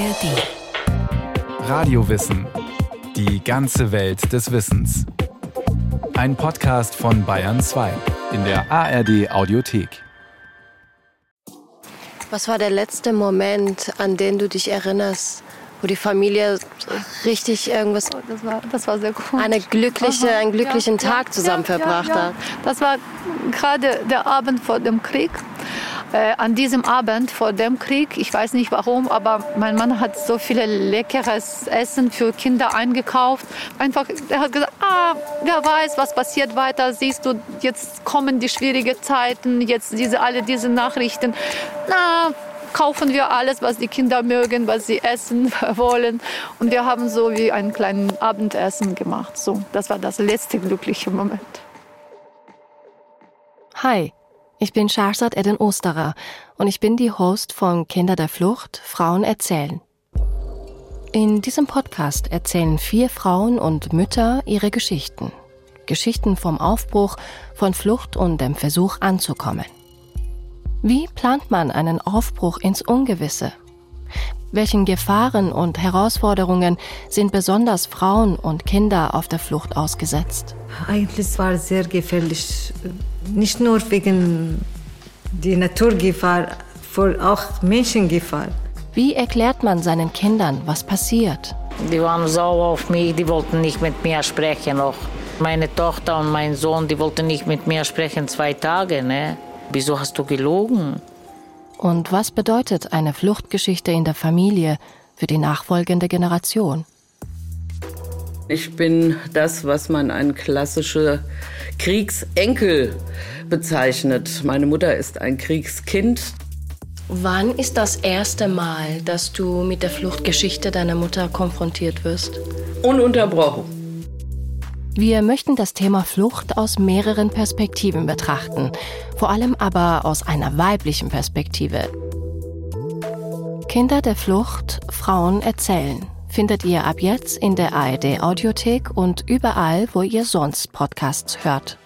ARD. Radiowissen. Die ganze Welt des Wissens. Ein Podcast von Bayern 2 in der ARD Audiothek. Was war der letzte Moment, an den du dich erinnerst, wo die Familie richtig irgendwas, Das war, das war sehr cool. eine glückliche, einen glücklichen Ja, Tag ja, zusammen ja, verbracht hat? Das war gerade der Abend vor dem Krieg. Äh, an diesem Abend vor dem Krieg, ich weiß nicht warum, aber mein Mann hat so viele leckeres Essen für Kinder eingekauft. Einfach, er hat gesagt, ah, wer weiß, was passiert weiter. Siehst du, jetzt kommen die schwierigen Zeiten, jetzt diese alle diese Nachrichten. Na, kaufen wir alles, was die Kinder mögen, was sie essen wollen. Und wir haben so wie einen kleinen Abendessen gemacht. So, das war das letzte glückliche Moment. Hi, ich bin Shahzad Eden Osterer und ich bin die Host von Kinder der Flucht, Frauen erzählen. In diesem Podcast erzählen vier Frauen und Mütter ihre Geschichten. Geschichten vom Aufbruch, von Flucht und dem Versuch anzukommen. Wie plant man einen Aufbruch ins Ungewisse? Welchen Gefahren und Herausforderungen sind besonders Frauen und Kinder auf der Flucht ausgesetzt? Eigentlich war es sehr gefährlich, nicht nur wegen der Naturgefahr, vor auch Menschengefahr. Wie erklärt man seinen Kindern, was passiert? Die waren sauer auf mich, die wollten nicht mit mir sprechen noch. Meine Tochter und mein Sohn, die wollten nicht mit mir sprechen zwei Tage, ne? Wieso hast du gelogen? Und was bedeutet eine Fluchtgeschichte in der Familie für die nachfolgende Generation? Ich bin das, was man ein klassischer Kriegsenkel bezeichnet. Meine Mutter ist ein Kriegskind. Wann ist das erste Mal, dass du mit der Fluchtgeschichte deiner Mutter konfrontiert wirst? Ununterbrochen. Wir möchten das Thema Flucht aus mehreren Perspektiven betrachten, vor allem aber aus einer weiblichen Perspektive. Kinder der Flucht, Frauen erzählen, findet ihr ab jetzt in der ARD Audiothek und überall, wo ihr sonst Podcasts hört.